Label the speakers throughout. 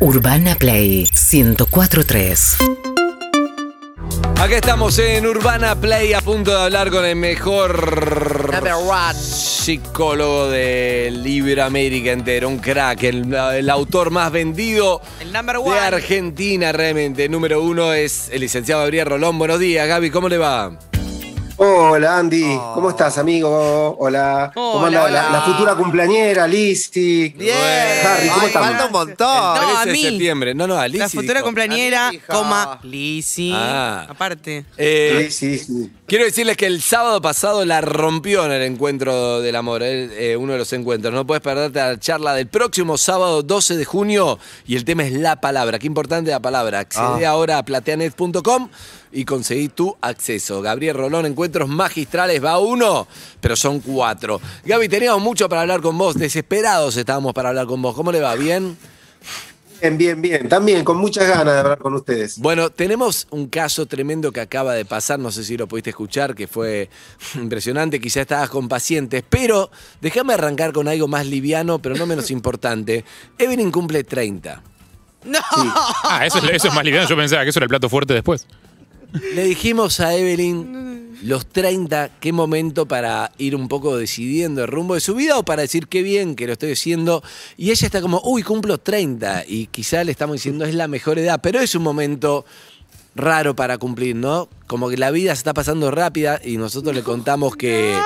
Speaker 1: Urbana Play 1043.
Speaker 2: Acá estamos en Urbana Play a punto de hablar con el mejor
Speaker 3: Number one.
Speaker 2: psicólogo de Iberoamérica entero, un crack, el, el autor más vendido
Speaker 3: El number
Speaker 2: de. Argentina realmente. Número uno es el licenciado Gabriel Rolón. Buenos días, Gaby, ¿cómo le va?
Speaker 4: Hola Andy,
Speaker 3: Oh.
Speaker 4: ¿cómo estás amigo? Hola. ¿Cómo
Speaker 3: Hola,
Speaker 4: anda la, futura cumpleañera, Lizzy?
Speaker 3: Bien.
Speaker 4: Harry, ¿cómo
Speaker 3: Ay,
Speaker 4: estamos?
Speaker 3: falta un montón.
Speaker 2: El
Speaker 3: No,
Speaker 2: 13
Speaker 3: a
Speaker 2: de
Speaker 3: mí.
Speaker 2: septiembre. No, no, a
Speaker 3: La futura
Speaker 2: dijo.
Speaker 3: cumpleañera, coma, Lizzy.
Speaker 2: Ah.
Speaker 3: Aparte.
Speaker 2: Eh,
Speaker 4: Sí, sí, sí.
Speaker 2: Quiero decirles que el sábado pasado la rompió en el encuentro del amor, eh, eh, uno de los encuentros. No puedes perderte la charla del próximo sábado 12 de junio y el tema es la palabra. Qué importante la palabra. Accede ahora a plateanet.com y conseguí tu acceso. Gabriel Rolón, encuentros magistrales, va uno, pero son cuatro. Gaby, teníamos mucho para hablar con vos, desesperados estábamos para hablar con vos. ¿Cómo le va? ¿Bien?
Speaker 4: Bien, bien, bien. También con muchas ganas de hablar con ustedes.
Speaker 2: Bueno, tenemos un caso tremendo que acaba de pasar, no sé si lo pudiste escuchar, que fue impresionante, quizá estabas con pacientes, pero déjame arrancar con algo más liviano, pero no menos importante. Evelyn cumple 30.
Speaker 3: No.
Speaker 5: Ah, eso, es- eso es más liviano. Yo pensaba que eso era el plato fuerte después.
Speaker 2: Le dijimos a Evelyn los 30, qué momento para ir un poco decidiendo el rumbo de su vida o para decir qué bien que lo estoy haciendo. Y ella está como, uy, cumplo 30. Y quizá le estamos diciendo es la mejor edad, pero es un momento raro para cumplir, ¿no? Como que la vida se está pasando rápida y nosotros le contamos que...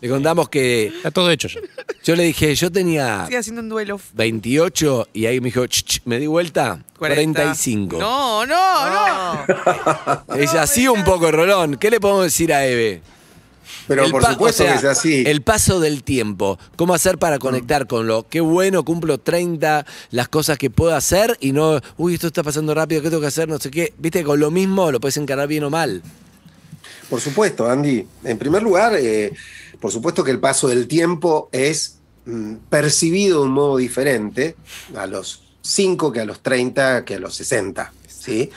Speaker 2: Le contamos que
Speaker 5: Está todo hecho ya.
Speaker 2: yo le dije, yo tenía
Speaker 3: Estoy haciendo un duelo.
Speaker 2: 28 y ahí me dijo, "Ch, ch", me di vuelta,
Speaker 3: 40.
Speaker 2: 45.
Speaker 3: No, no, no.
Speaker 2: Es así un poco, Rolón. ¿Qué le podemos decir a Eve?
Speaker 4: Pero
Speaker 2: El
Speaker 4: por
Speaker 2: pa-
Speaker 4: supuesto
Speaker 2: o sea,
Speaker 4: que es así.
Speaker 2: El paso del tiempo. ¿Cómo hacer para conectar con lo qué bueno, cumplo 30, las cosas que puedo hacer y no, uy, esto está pasando rápido, ¿qué tengo que hacer? No sé qué. Viste, con lo mismo lo puedes encarar bien o mal.
Speaker 4: Por supuesto, Andy. En primer lugar, eh, por supuesto que el paso del tiempo es mm, percibido de un modo diferente a los 5 que a los 30 que a los 60. ¿sí?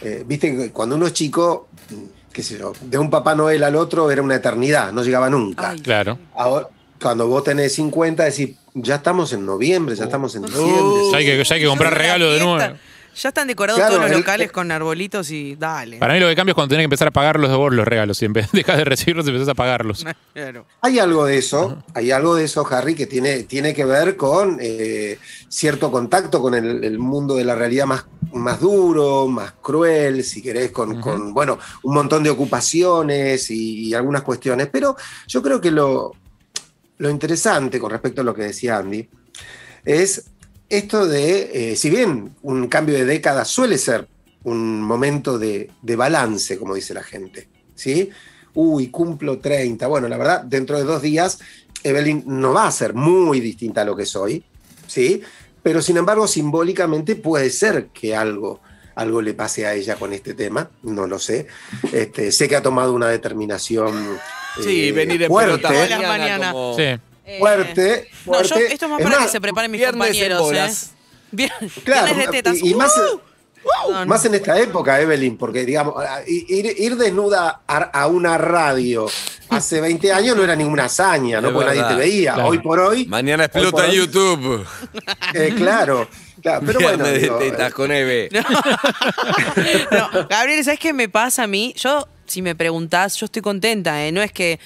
Speaker 4: Eh, Viste que cuando uno es chico, mm, qué sé yo, de un Papá Noel al otro era una eternidad, no llegaba nunca.
Speaker 3: Ay.
Speaker 5: Claro.
Speaker 4: Ahora, cuando vos tenés 50, decís, ya estamos en noviembre, ya estamos en diciembre.
Speaker 2: Uh.
Speaker 5: Ya hay que, ya hay que comprar regalo de nuevo.
Speaker 3: Ya están decorados
Speaker 4: Claro,
Speaker 3: todos los
Speaker 4: el-
Speaker 3: locales con arbolitos y dale.
Speaker 5: Para mí lo que cambia es cuando tenés que empezar a pagarlos de vos los regalos. Y vez dejas de recibirlos, empezás a pagarlos.
Speaker 3: Claro.
Speaker 4: Hay algo de eso, hay algo de eso, Harry, que tiene, tiene que ver con eh, cierto contacto con el, el mundo de la realidad más, más duro, más cruel, si querés, con, con, bueno, un montón de ocupaciones y, y algunas cuestiones. Pero yo creo que lo, lo interesante con respecto a lo que decía Andy es esto de, eh, si bien un cambio de década suele ser un momento de, de balance, como dice la gente, ¿sí? Uy, cumplo 30. Bueno, la verdad, dentro de dos días, Evelyn no va a ser muy distinta a lo que soy, ¿sí? Pero sin embargo, simbólicamente puede ser que algo, algo le pase a ella con este tema, no lo sé. Este, sé que ha tomado una determinación
Speaker 2: Sí,
Speaker 4: eh,
Speaker 2: venir en
Speaker 4: fuerte,
Speaker 2: pelota
Speaker 3: mañana.
Speaker 2: como
Speaker 5: Sí.
Speaker 3: Eh,
Speaker 4: fuerte,
Speaker 3: No, yo,
Speaker 4: fuerte.
Speaker 3: esto es más
Speaker 4: Es
Speaker 3: para
Speaker 4: más,
Speaker 3: que se preparen mis
Speaker 2: viernes en
Speaker 3: compañeros, ¿eh? Bien,
Speaker 4: Claro,
Speaker 3: viernes de tetas.
Speaker 4: y, y más,
Speaker 3: ¡Uh! No, no.
Speaker 4: más en esta época, Evelyn, porque digamos, ir, ir desnuda a, a una radio hace 20 años no era ninguna hazaña, ¿no?
Speaker 2: Es
Speaker 4: Porque nadie te veía.
Speaker 5: Claro.
Speaker 4: Hoy por hoy,
Speaker 2: Mañana explota
Speaker 4: hoy-
Speaker 2: YouTube.
Speaker 4: eh, claro, claro, pero bueno.
Speaker 2: Viernes
Speaker 4: digo,
Speaker 2: de tetas
Speaker 4: eh,
Speaker 2: con Eve.
Speaker 3: No, Gabriel, ¿sabes qué me pasa a mí? Yo, si me preguntás, yo estoy contenta, ¿eh? No es que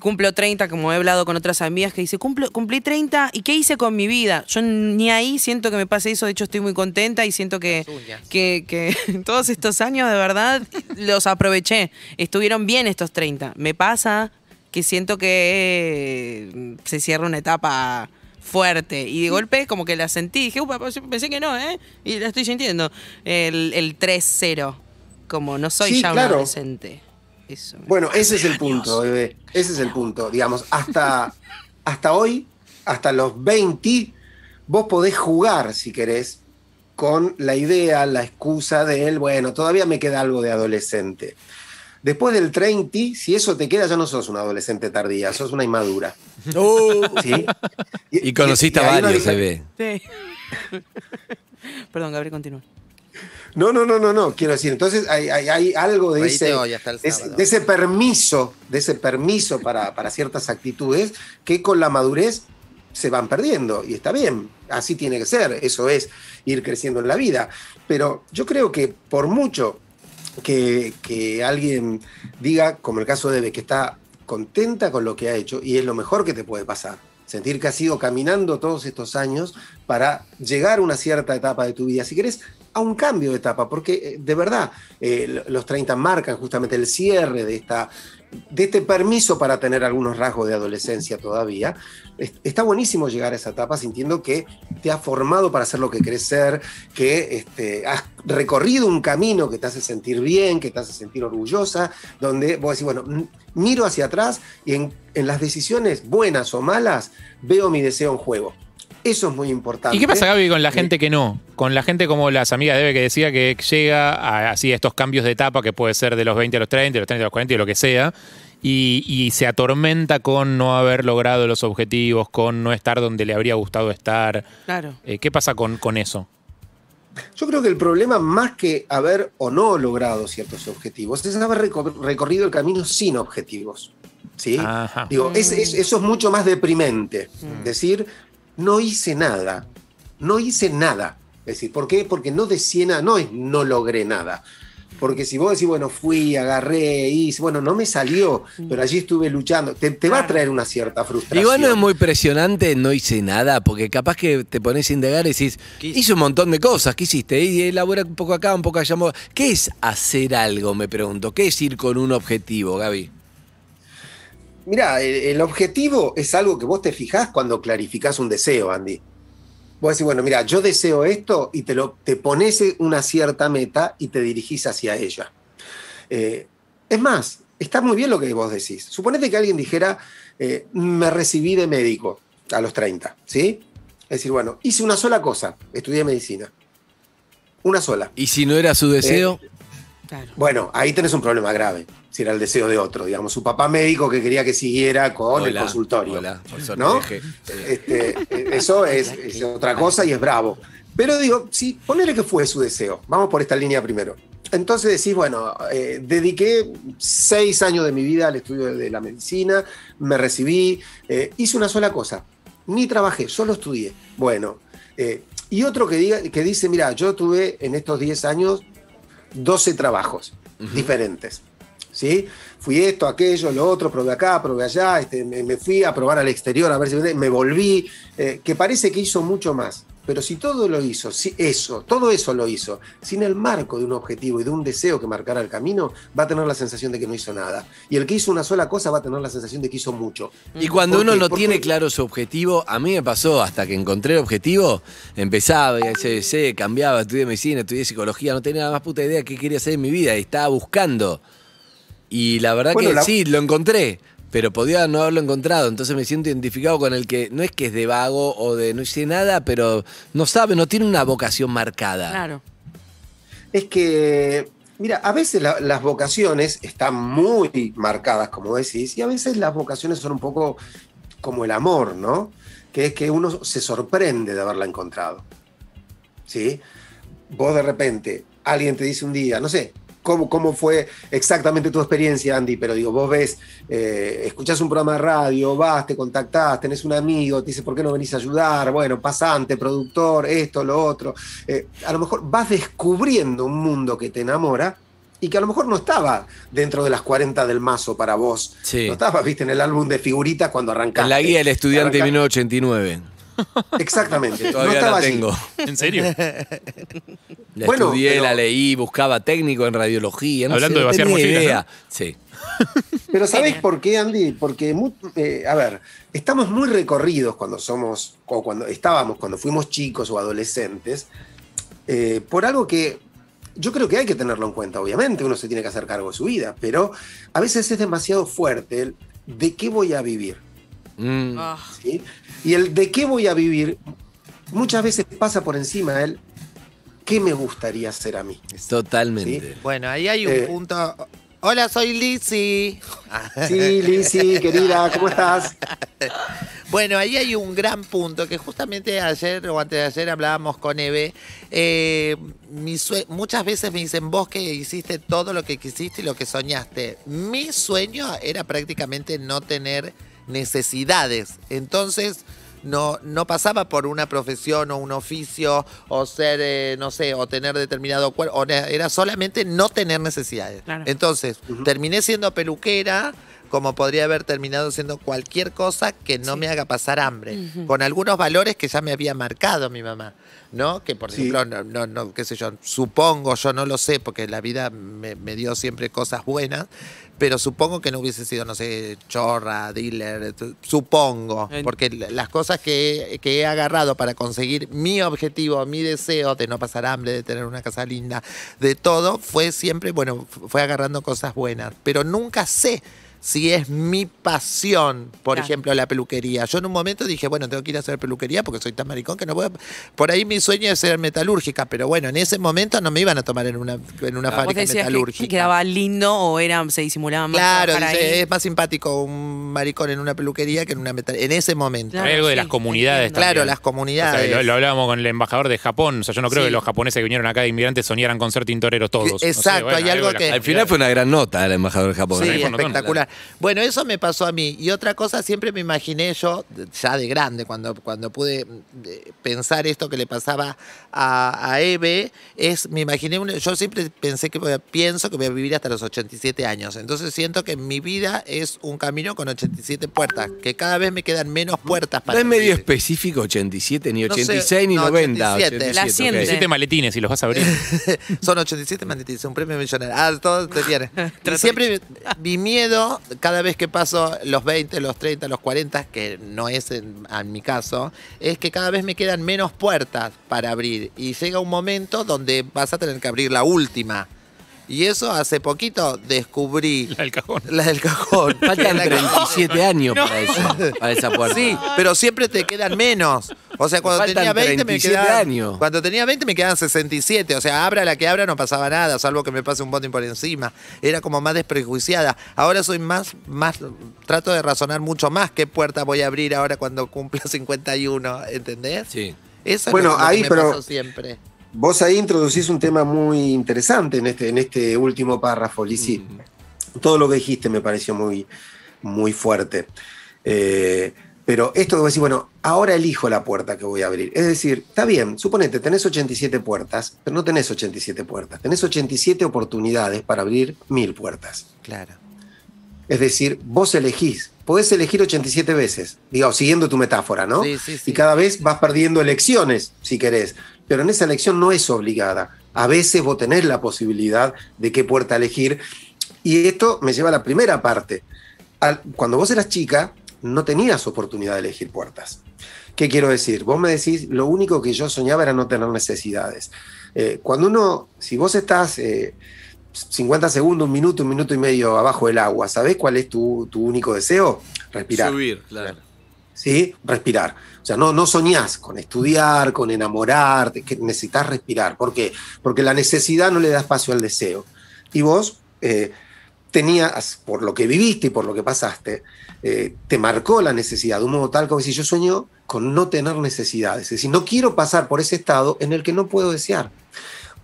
Speaker 3: cumplo 30, como he hablado con otras amigas que dice, Cumplo, cumplí 30, ¿y qué hice con mi vida? Yo ni ahí siento que me pase eso, de hecho estoy muy contenta y siento que, que, que todos estos años de verdad los aproveché. Estuvieron bien estos 30. Me pasa que siento que eh, se cierra una etapa fuerte y de golpe como que la sentí dije "Upa, pensé que no eh y la estoy sintiendo el, el 3-0 como no soy
Speaker 4: Sí,
Speaker 3: ya un
Speaker 4: claro.
Speaker 3: adolescente eso
Speaker 4: Bueno, ese es el punto, bebé. Ese es el punto. Digamos, hasta, hasta hoy, hasta los 20, vos podés jugar, si querés, con la idea, la excusa de él, bueno, todavía me queda algo de adolescente. Después del 30, si eso te queda, ya no sos una adolescente tardía, sos una inmadura. ¿sí?
Speaker 2: Y conociste
Speaker 4: y
Speaker 2: a varios, se ve.
Speaker 3: Sí. perdón Gabriel continúa
Speaker 4: No, no, no, no, no. Quiero decir, entonces hay, hay- hay algo de ese, de ese-
Speaker 6: sábado.
Speaker 4: de ese permiso, de ese permiso para, para ciertas actitudes que con la madurez se van perdiendo. Y está bien. así tiene que ser, eso es ir creciendo en la vida. Pero yo creo que por mucho que, que alguien diga, como el caso de Eve, que está contenta con lo que ha hecho y es lo mejor que te puede pasar. Sentir que has ido caminando todos estos años para llegar a una cierta etapa de tu vida. Si querés, a un cambio de etapa, porque eh, de verdad eh, los 30 marcan justamente el cierre de, esta, de este permiso para tener algunos rasgos de adolescencia todavía. Es- Está buenísimo llegar a esa etapa sintiendo que te has formado para hacer lo que querés ser, que este, has recorrido un camino que te hace sentir bien, que te hace sentir orgullosa, donde vos decís, bueno, miro hacia atrás y en las decisiones buenas o malas veo mi deseo en juego. Eso es muy importante.
Speaker 5: ¿Y qué pasa, Gaby, con la gente que no? Con la gente como las amigas de Eve que decía que llega a, así a estos cambios de etapa que puede ser de los 20 a los 30, de los 30 a los 40 y lo que sea, y, y se atormenta con no haber logrado los objetivos, con no estar donde le habría gustado estar.
Speaker 3: Claro.
Speaker 5: Eh, ¿Qué pasa con, con eso?
Speaker 4: Yo creo que el problema, más que haber o no logrado ciertos objetivos, es haber recor- recorrido el camino sin objetivos. ¿sí?
Speaker 5: Ajá.
Speaker 4: Digo, es- es- eso es mucho más deprimente. Decir, no hice nada. No hice nada. Es decir, ¿por qué? Porque no decía nada, no es no logré nada. Porque si vos decís, bueno, fui, agarré, hice, bueno, no me salió, pero allí estuve luchando, te, te va a traer una cierta frustración.
Speaker 2: Igual no es muy presionante, no hice nada, porque capaz que te pones a indagar y decís, hice un montón de cosas, ¿qué hiciste? Y elaboré un poco acá, un poco allá. ¿Qué es hacer algo, me pregunto? ¿Qué es ir con un objetivo, Gaby?
Speaker 4: Mira, el, objetivo es algo que vos te fijás cuando clarificás un deseo, Andy. Vos decís, bueno, mira, yo deseo esto y te, lo, te pones una cierta meta y te dirigís hacia ella. Eh, es más, está muy bien lo que vos decís. Suponete que alguien dijera, eh, me recibí de médico a los 30, ¿sí? Es decir, bueno, hice una sola cosa, estudié medicina. Una sola.
Speaker 2: Y si no era su deseo,
Speaker 3: Claro.
Speaker 4: Bueno, ahí tenés un problema grave, si era el deseo de otro, digamos, su papá médico que quería que siguiera con el consultorio.
Speaker 2: hola, por
Speaker 4: ¿no?
Speaker 2: dejé.
Speaker 4: Este, eh, eso es, es otra cosa y es bravo. Pero digo, sí, ponele que fue su deseo. Vamos por esta línea primero. Entonces decís, bueno, eh, dediqué seis años de mi vida al estudio de la medicina, me recibí, eh, hice una sola cosa, ni trabajé, solo estudié. Bueno, eh, y otro que, diga, que dice, mira, yo tuve en estos 10 años 12 trabajos diferentes. ¿Sí? Fui esto, aquello, lo otro, probé acá, probé allá, este, me, me fui a probar al exterior a ver si me volví, eh, que parece que hizo mucho más. Pero si todo lo hizo, si eso, todo eso lo hizo, sin el marco de un objetivo y de un deseo que marcara el camino, va a tener la sensación de que no hizo nada. Y el que hizo una sola cosa va a tener la sensación de que hizo mucho.
Speaker 2: Y cuando
Speaker 4: ¿Por
Speaker 2: uno
Speaker 4: qué?
Speaker 2: no tiene claro su objetivo, a mí me pasó hasta que encontré el objetivo, empezaba, CBC, cambiaba, estudié medicina, estudié psicología, no tenía la más puta idea qué quería hacer en mi vida y estaba buscando. Y la verdad
Speaker 4: Bueno,
Speaker 2: que
Speaker 4: la-
Speaker 2: sí, lo encontré, pero podía no haberlo encontrado. Entonces me siento identificado con el que no es que es de vago o de no hice nada, pero no sabe, no tiene una vocación marcada.
Speaker 3: Claro.
Speaker 4: Es que, mira, a veces la- las vocaciones están muy marcadas, como decís, y a veces las vocaciones son un poco como el amor, ¿no? Que es que uno se sorprende de haberla encontrado. ¿Sí? Vos de repente, alguien te dice un día, no sé, ¿cómo, cómo fue exactamente tu experiencia, Andy? Pero digo, vos ves, eh, escuchás un programa de radio, vas, te contactás, tenés un amigo, te dice, ¿por qué no venís a ayudar? Bueno, pasante, productor, esto, lo otro. Eh, a lo mejor vas descubriendo un mundo que te enamora y que a lo mejor no estaba dentro de las 40 del mazo para vos.
Speaker 2: Sí.
Speaker 4: No estaba, viste, en el álbum de figuritas cuando arrancaste.
Speaker 2: En la guía del estudiante de
Speaker 4: Arranca-
Speaker 2: 1989.
Speaker 4: Exactamente. no
Speaker 2: Todavía
Speaker 4: estaba
Speaker 2: la
Speaker 4: allí.
Speaker 2: tengo.
Speaker 5: ¿En serio?
Speaker 2: La
Speaker 4: Bueno,
Speaker 2: estudié,
Speaker 4: pero-
Speaker 2: la leí, buscaba técnico en radiología. No
Speaker 5: Hablando
Speaker 2: sé,
Speaker 5: de
Speaker 2: no
Speaker 5: vaciar mochilas,
Speaker 2: idea.
Speaker 5: ¿no?
Speaker 2: Sí.
Speaker 4: Pero ¿sabés por qué, Andy? Porque, eh, a ver, estamos muy recorridos cuando somos, o cuando estábamos, cuando fuimos chicos o adolescentes, eh, por algo que yo creo que hay que tenerlo en cuenta, obviamente, uno se tiene que hacer cargo de su vida, pero a veces es demasiado fuerte el de qué voy a vivir.
Speaker 2: Mm.
Speaker 3: Ah,
Speaker 4: ¿sí? Y el de qué voy a vivir muchas veces pasa por encima el qué me gustaría hacer a mí.
Speaker 2: Totalmente.
Speaker 6: Bueno, ahí hay un
Speaker 4: Eh.
Speaker 6: punto. Hola, soy Lizzy.
Speaker 4: Sí, Lizzy, querida, ¿cómo estás?
Speaker 6: Bueno, ahí hay un gran punto que justamente ayer o antes de ayer hablábamos con Eve. Eh, mi muchas veces me dicen vos que hiciste todo lo que quisiste y lo que soñaste. Mi sueño era prácticamente no tener necesidades. Entonces, no, no pasaba por una profesión o un oficio o ser, eh, no sé, o tener determinado cuerpo, era solamente no tener necesidades.
Speaker 3: Claro.
Speaker 6: Entonces, terminé siendo peluquera como podría haber terminado siendo cualquier cosa que no me haga pasar hambre, con algunos valores que ya me había marcado mi mamá, ¿no? Que por
Speaker 4: Sí.
Speaker 6: ejemplo, no, no, no, qué sé yo, supongo, yo no lo sé, porque la vida me, me dio siempre cosas buenas, pero supongo que no hubiese sido, no sé, chorra, dealer, t- supongo, porque las cosas que, he- que he agarrado para conseguir mi objetivo, mi deseo de no pasar hambre, de tener una casa linda, de todo, fue siempre, bueno, fue agarrando cosas buenas, pero nunca sé si es mi pasión, por
Speaker 3: Claro.
Speaker 6: ejemplo, la peluquería. Yo en un momento dije, bueno, tengo que ir a hacer peluquería porque soy tan maricón que no puedo. Por ahí mi sueño es ser metalúrgica, pero bueno, en ese momento no me iban a tomar en una, en una
Speaker 3: Vos
Speaker 6: fábrica
Speaker 3: decías que
Speaker 6: metalúrgica.
Speaker 3: quedaba lindo o era, se disimulaba más.
Speaker 6: Claro,
Speaker 3: trabajar
Speaker 6: dice,
Speaker 3: ahí.
Speaker 6: es más simpático un maricón en una peluquería que en una metal en ese momento.
Speaker 3: Claro,
Speaker 5: Hay algo de las comunidades.
Speaker 6: Claro, las
Speaker 5: O
Speaker 6: comunidades.
Speaker 5: sea, lo, lo hablábamos con el embajador de Japón. O sea, yo no creo
Speaker 6: Sí.
Speaker 5: que los japoneses que vinieron acá de inmigrantes soñaran con ser tintoreros todos. No sé,
Speaker 6: Exacto, hay algo que-
Speaker 2: Al final fue una gran nota el embajador de Japón.
Speaker 6: Sí, espectacular. Bueno, eso me pasó a mí. Y otra cosa, siempre me imaginé yo, ya de grande, cuando, cuando pude eh, pensar esto que le pasaba a, a Eve, es, me imaginé, un- yo siempre pensé que voy a- pienso que voy a vivir hasta los 87 años. Entonces siento que mi vida es un camino con 87 puertas, que cada vez me quedan menos puertas
Speaker 2: No
Speaker 6: para
Speaker 2: es medio
Speaker 6: vivir.
Speaker 2: específico 87, ni
Speaker 6: No sé,
Speaker 2: 86, ni
Speaker 6: no,
Speaker 2: 90.
Speaker 6: 87.
Speaker 3: La
Speaker 2: 87, ok.
Speaker 3: siente.
Speaker 5: Siete maletines y los vas a abrir.
Speaker 6: Son 87 manetitas, un premio millonario. Ah, todo te tiene. Siempre mi miedo, cada vez que paso los 20, los 30, los 40, que no es en, en mi caso, es que cada vez me quedan menos puertas para abrir. Y llega un momento donde vas a tener que abrir la última. Y eso hace poquito descubrí
Speaker 5: La del cajón.
Speaker 6: la del cajón.
Speaker 2: Faltan
Speaker 6: La-
Speaker 2: 37 años para eso, para esa puerta.
Speaker 6: Sí, pero siempre te quedan menos. O sea, cuando tenía 20 me
Speaker 2: 37
Speaker 6: quedaban.
Speaker 2: años.
Speaker 6: Cuando tenía 20 me quedaban 67. O sea, abra la que abra no pasaba nada, salvo que me pase un botín por encima. Era como más desprejuiciada. Ahora soy más, más, trato de razonar mucho más qué puerta voy a abrir ahora cuando cumpla 51, ¿entendés?
Speaker 2: Sí.
Speaker 6: Eso
Speaker 4: Bueno,
Speaker 6: es lo, lo
Speaker 4: ahí,
Speaker 6: que me
Speaker 4: pero-
Speaker 6: pasó siempre.
Speaker 4: Vos ahí introducís un tema muy interesante en este, en este último párrafo, Lizzy. Todo lo que dijiste me pareció muy, muy fuerte. Eh, pero esto que vos decís, bueno, ahora elijo la puerta que voy a abrir. Es decir, está bien, suponete, tenés 87 puertas, pero no tenés 87 puertas. Tenés 87 oportunidades para abrir mil puertas.
Speaker 6: Claro.
Speaker 4: Es decir, vos elegís. Podés elegir 87 veces, digo, siguiendo tu metáfora, ¿no?
Speaker 6: Sí, sí, sí.
Speaker 4: Y cada vez vas perdiendo elecciones, si querés. Pero en esa elección no es obligada. A veces vos tenés la posibilidad de qué puerta elegir. Y esto me lleva a la primera parte. Al- cuando vos eras chica, no tenías oportunidad de elegir puertas. ¿Qué quiero decir? Vos me decís, lo único que yo soñaba era no tener necesidades. Eh, cuando uno, si vos estás eh, 50 segundos, un minuto, un minuto y medio abajo del agua, ¿sabés cuál es tu, tu único deseo? Respirar.
Speaker 2: Subir, claro.
Speaker 4: ¿sí? Respirar. O sea, no, no soñás con estudiar, con enamorarte, que necesitas respirar. ¿Por qué? Porque la necesidad no le da espacio al deseo. Y vos eh, tenías, por lo que viviste y por lo que pasaste, eh, te marcó la necesidad de un modo tal como si yo sueño con no tener necesidades. Es decir, no quiero pasar por ese estado en el que no puedo desear.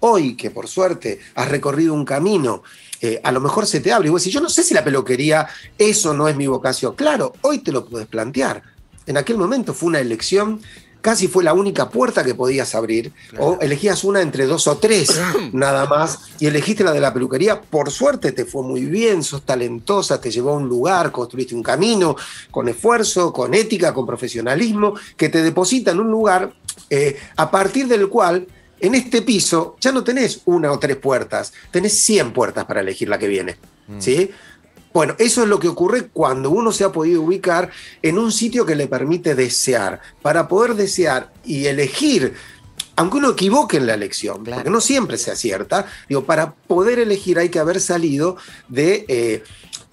Speaker 4: Hoy, que por suerte has recorrido un camino, eh, a lo mejor se te abre y vos decís, yo no sé si la peluquería, eso no es mi vocación. Claro, hoy te lo puedes plantear. En aquel momento fue una elección, casi fue la única puerta que podías abrir, o elegías una entre dos o tres nada más, y elegiste la de la peluquería. Por suerte te fue muy bien, sos talentosa, te llevó a un lugar, construiste un camino con esfuerzo, con ética, con profesionalismo, que te deposita en un lugar eh, a partir del cual en este piso ya no tenés una o tres puertas, tenés 100 puertas para elegir la que viene. ¿Sí? Bueno, eso es lo que ocurre cuando uno se ha podido ubicar en un sitio que le permite desear. Para poder desear y elegir, aunque uno equivoque en la elección,
Speaker 6: Claro.
Speaker 4: porque no siempre se acierta, digo, para poder elegir hay que haber salido de, eh,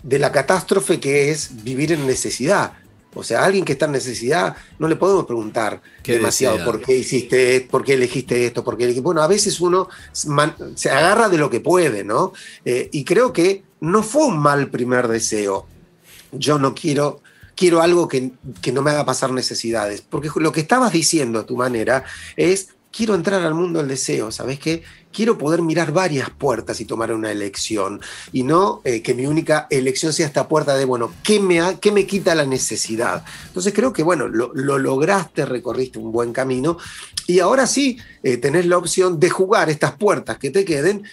Speaker 4: de la catástrofe que es vivir en necesidad. O sea, a alguien que está en necesidad no le podemos preguntar
Speaker 2: ¿Qué
Speaker 4: demasiado por qué hiciste esto, por qué elegiste esto, por qué elegiste... Bueno, a veces uno se agarra de lo que puede, ¿no? Eh, y creo que no fue un mal primer deseo. Yo no quiero, quiero algo que, que no me haga pasar necesidades. Porque lo que estabas diciendo a tu manera es quiero entrar al mundo del deseo, ¿sabes qué? Quiero poder mirar varias puertas y tomar una elección y no eh, que mi única elección sea esta puerta de, bueno, ¿qué me, ha- qué me quita la necesidad? Entonces creo que, bueno, lo, lo lograste, recorriste un buen camino y ahora sí eh, tenés la opción de jugar estas puertas que te queden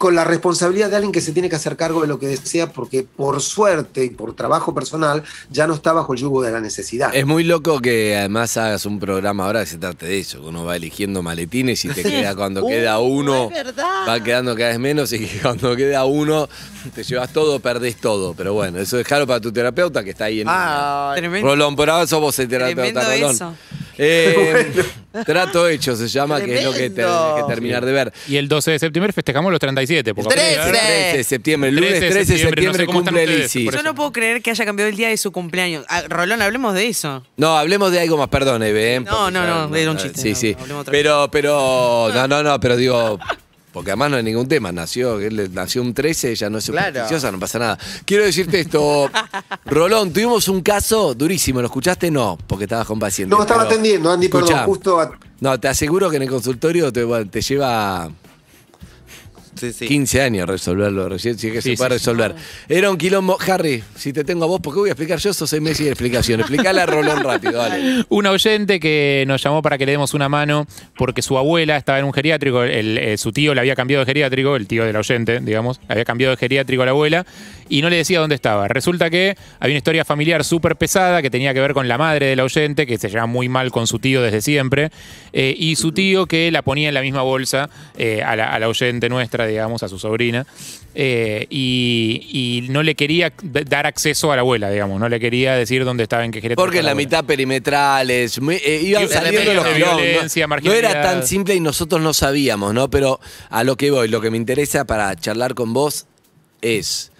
Speaker 4: con la responsabilidad de alguien que se tiene que hacer cargo de lo que desea porque por suerte y por trabajo personal ya no está bajo el yugo de la necesidad.
Speaker 2: Es muy loco que además hagas un programa ahora que se trate de eso, que uno va eligiendo maletines y te queda cuando
Speaker 6: Uh,
Speaker 2: queda uno,
Speaker 6: es verdad.
Speaker 2: va quedando cada vez menos y que cuando queda uno te llevas todo, perdés todo. Pero bueno, eso déjalo para tu terapeuta que está ahí en
Speaker 6: Ay,
Speaker 3: Tremendo.
Speaker 2: Rolón, por ahora sos vos el terapeuta,
Speaker 3: Tremendo
Speaker 2: Rolón.
Speaker 3: eso.
Speaker 2: Eh, Trato hecho se llama, que es lo que te- que terminar de ver.
Speaker 5: Y el 12 de septiembre festejamos los 37. porque
Speaker 6: El 13.
Speaker 5: aparte de haber-
Speaker 2: 13 de septiembre, el lunes
Speaker 5: 13 de
Speaker 2: 13 de
Speaker 5: septiembre, no sé
Speaker 2: cumple Lizzy.
Speaker 3: Yo no puedo creer que haya cambiado el día de su cumpleaños. Ah, Rolón, hablemos de eso.
Speaker 2: No, hablemos de algo más, perdón, Eve. ¿eh?
Speaker 3: No, no, no, era un chiste,
Speaker 2: Sí,
Speaker 3: no,
Speaker 2: sí. Pero, pero, no, no, no, pero digo, porque además no hay ningún tema. Nació, él nació un 13, ya no es
Speaker 6: Claro.
Speaker 2: supersticiosa, no pasa nada. Quiero decirte esto, Rolón, tuvimos un caso durísimo, ¿lo escuchaste? No, porque estabas con paciente.
Speaker 4: no, estaba
Speaker 2: pero-
Speaker 4: atendiendo, Andy,
Speaker 2: Escuchá,
Speaker 4: perdón, justo a-
Speaker 2: No, te aseguro que en el consultorio te, bueno, te lleva
Speaker 6: sí, sí.
Speaker 2: 15 años resolverlo, recién sí que
Speaker 5: Sí,
Speaker 2: se puede
Speaker 5: sí,
Speaker 2: resolver. Era un quilombo. Harry, si te tengo a vos, ¿por qué voy a explicar yo? Sos seis meses de explicación. Explicale a Rolón rápido, dale.
Speaker 5: Un oyente que nos llamó para que le demos una mano porque su abuela estaba en un geriátrico, el- eh, su tío le había cambiado de geriátrico, el tío del oyente, digamos, le había cambiado de geriátrico a la abuela y no le decía dónde estaba. Resulta que había una historia familiar súper pesada que tenía que ver con la madre del oyente, que se lleva muy mal con su tío desde siempre, eh, y su tío que la ponía en la misma bolsa eh, a, la, a la oyente nuestra, digamos, a su sobrina, eh, y, y no le quería dar acceso a la abuela, digamos, no le quería decir dónde estaba, en qué geriátrico.
Speaker 2: Porque en la
Speaker 5: estaba
Speaker 2: mitad perimetrales, eh, iban saliendo los quilombos, ¿no?
Speaker 5: violencia,
Speaker 2: No, era tan simple y nosotros no sabíamos, ¿no? Pero a lo que voy, lo que me interesa para charlar con vos es.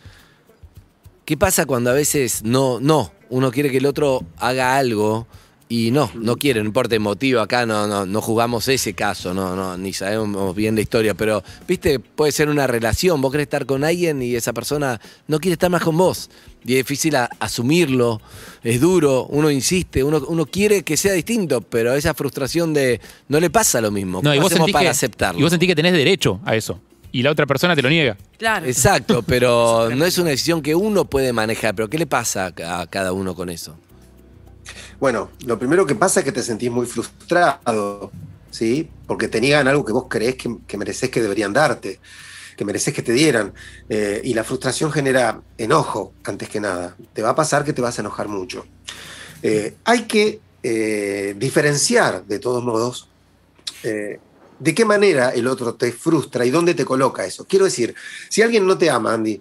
Speaker 2: ¿Qué pasa cuando a veces no, no, uno quiere que el otro haga algo y no, no quiere, no importa el motivo, acá no, no, no jugamos ese caso, no, no, ni sabemos bien la historia, pero, viste, puede ser una relación, vos querés estar con alguien y esa persona no quiere estar más con vos. Y es difícil a- asumirlo, es duro, uno insiste, uno, uno quiere que sea distinto, pero esa frustración de no le pasa lo mismo.
Speaker 5: No, y
Speaker 2: ¿Cómo
Speaker 5: vos,
Speaker 2: hacemos para
Speaker 5: que,
Speaker 2: aceptarlo?
Speaker 5: y vos sentís que tenés derecho a eso. Y la otra persona te lo niega.
Speaker 3: Claro.
Speaker 2: Exacto, pero no es una decisión que uno puede manejar. Pero ¿qué le pasa a cada uno con eso?
Speaker 4: Bueno, lo primero que pasa es que te sentís muy frustrado, ¿sí? Porque te niegan algo que vos creés que, que mereces que deberían darte, que mereces que te dieran. Eh, y la frustración genera enojo, antes que nada. Te va a pasar que te vas a enojar mucho. Eh, hay que eh, diferenciar, de todos modos, de qué manera el otro te frustra y dónde te coloca eso. Quiero decir, si alguien no te ama, Andy,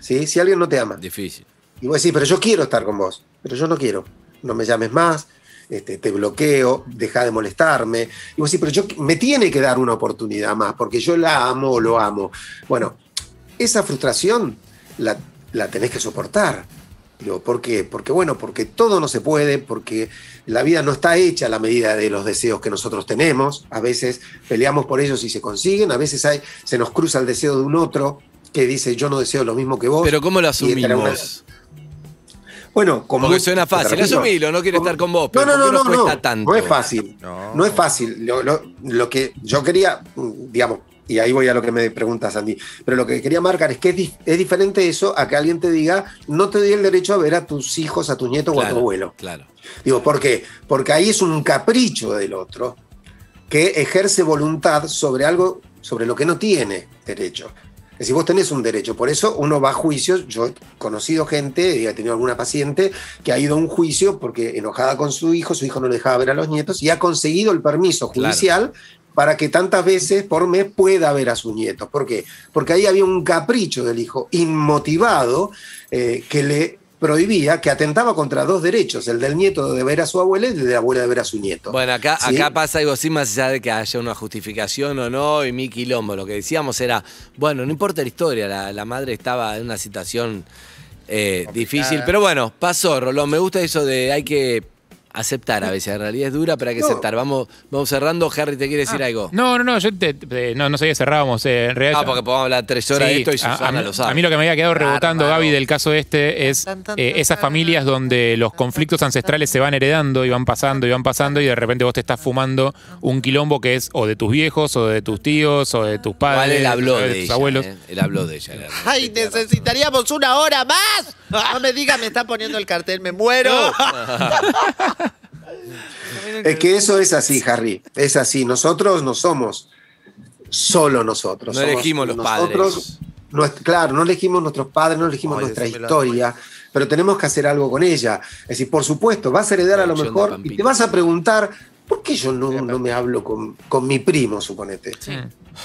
Speaker 4: ¿sí? Si alguien no te ama,
Speaker 2: Difícil.
Speaker 4: y vos decís, pero yo quiero estar con vos, pero yo no quiero, no me llames más, este, te bloqueo, deja de molestarme. Y vos decís, pero yo me tiene que dar una oportunidad más, porque yo la amo o lo amo. Bueno, esa frustración la, la tenés que soportar. Digo, ¿Por qué? Porque bueno, porque todo no se puede, porque la vida no está hecha a la medida de los deseos que nosotros tenemos. A veces peleamos por ellos y se consiguen, a veces hay, se nos cruza el deseo de un otro que dice yo no deseo lo mismo que vos.
Speaker 2: Pero ¿cómo lo asumimos?
Speaker 4: Bueno, como
Speaker 2: Porque suena fácil. Asumilo, no quiere estar con vos, pero
Speaker 4: no, no,
Speaker 2: ¿por qué
Speaker 4: no, no,
Speaker 2: cuesta
Speaker 4: no,
Speaker 2: tanto?
Speaker 4: no es fácil.
Speaker 6: No.
Speaker 4: No, es fácil. Lo, lo- lo que yo quería, digamos, y ahí voy a lo que me preguntas, Andy, pero lo que quería marcar es que es, dif- es diferente eso a que alguien te diga, no te doy el derecho a ver a tus hijos, a tus nietos o a tu
Speaker 2: Claro,
Speaker 4: abuelo.
Speaker 2: Claro.
Speaker 4: Digo, ¿por qué? Porque ahí es un capricho del otro que ejerce voluntad sobre algo sobre lo que no tiene derecho. Es decir, vos tenés un derecho, por eso uno va a juicios. Yo he conocido gente, y he tenido alguna paciente que ha ido a un juicio porque enojada con su hijo, su hijo no le dejaba ver a los nietos y ha conseguido el permiso
Speaker 2: Claro.
Speaker 4: judicial para que tantas veces por mes pueda ver a sus nietos. ¿Por qué? Porque ahí había un capricho del hijo inmotivado eh, que le prohibía, que atentaba contra dos derechos, el del nieto de ver a su abuela y el de la abuela de ver a su nieto.
Speaker 2: Bueno, acá,
Speaker 4: ¿Sí?
Speaker 2: acá pasa algo así, más allá de que haya una justificación o no, y mi quilombo. Lo que decíamos era, bueno, no importa la historia, la, la madre estaba en una situación eh, difícil, pero bueno, pasó, Rolón. Me gusta eso de hay que aceptar a veces. La realidad es dura, pero hay que
Speaker 4: No.
Speaker 2: aceptar. Vamos, vamos cerrando. Harry, ¿te quiere decir algo?
Speaker 5: No, no, no, yo te- te- no, no sabía que cerrábamos. eh, en realidad,
Speaker 2: Ah, porque podemos hablar tres horas
Speaker 5: Sí,
Speaker 2: de esto y
Speaker 5: a-
Speaker 2: Susana
Speaker 5: a, mí-
Speaker 2: lo sabe.
Speaker 5: a mí lo que me había quedado rebotando. Gaby, del caso este es eh, esas familias donde los conflictos ancestrales se van heredando y van pasando y van pasando y de repente vos te estás fumando un quilombo que es o de tus viejos o de tus tíos o de tus padres
Speaker 2: Igual él habló
Speaker 5: o
Speaker 2: de,
Speaker 5: tus
Speaker 2: ella.
Speaker 5: abuelos.
Speaker 2: eh. Él habló de ella. la-
Speaker 6: Ay, necesitaríamos una hora más. No me diga, me está poniendo el cartel, me muero.
Speaker 4: Es que eso es así, Harry. Es así. Nosotros no somos solo nosotros.
Speaker 2: No
Speaker 4: somos
Speaker 2: elegimos los
Speaker 4: nosotros,
Speaker 2: padres.
Speaker 4: nues- claro, no elegimos nuestros padres, no elegimos
Speaker 6: Ay,
Speaker 4: nuestra historia, pero tenemos que hacer algo con ella. Es decir, por supuesto, vas a heredar a lo mejor y te vas a preguntar, ¿por qué yo no, no me hablo con, con mi primo, suponete?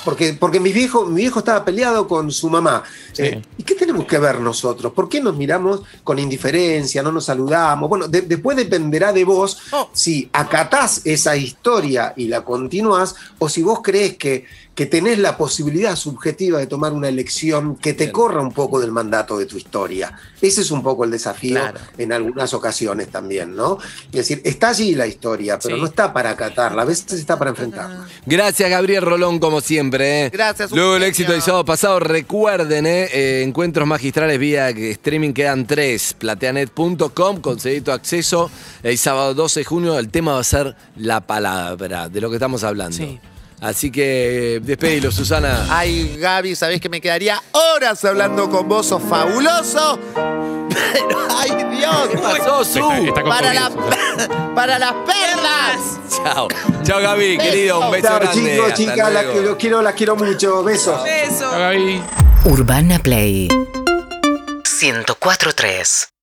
Speaker 4: Porque, porque mi, viejo, mi viejo estaba peleado con su mamá.
Speaker 5: Sí.
Speaker 4: Eh, ¿Y qué tenemos que ver nosotros? ¿Por qué nos miramos con indiferencia, no nos saludamos? Bueno, de- después dependerá de vos
Speaker 3: Oh.
Speaker 4: si acatás esa historia y la continuás o si vos crees que, que tenés la posibilidad subjetiva de tomar una elección que te
Speaker 2: Bien.
Speaker 4: corra un poco del mandato de tu historia. Ese es un poco el desafío
Speaker 6: Claro.
Speaker 4: en algunas ocasiones también, ¿no? Es decir, está allí la historia, pero
Speaker 5: Sí.
Speaker 4: no está para acatarla, a veces está para enfrentarla.
Speaker 2: Gracias, Gabriel Rolón, como siempre. eh.
Speaker 6: Gracias, un
Speaker 2: Luego el éxito del sábado pasado, recuerden, eh, eh, encuentros magistrales vía streaming quedan tres. Plateanet.com, conseguí tu acceso. El sábado 12 de junio, el tema va a ser la palabra, de lo que estamos hablando.
Speaker 3: Sí.
Speaker 2: Así que despedilo, Susana.
Speaker 6: Ay, Gaby, sabés que me quedaría horas hablando con vos, sos fabuloso. Pero, ay, Dios.
Speaker 2: ¿Qué pasó, Su?
Speaker 5: Está, está
Speaker 6: Para, la- para las perlas.
Speaker 2: Chao. Chao, Gaby,
Speaker 6: Beso.
Speaker 2: querido. Un beso
Speaker 4: Chao,
Speaker 2: grande.
Speaker 4: chicos, chicas, las,
Speaker 2: luego.
Speaker 4: que- los quiero, las quiero mucho. Besos.
Speaker 3: Beso.
Speaker 5: Gaby.
Speaker 1: Urbana Play 104.3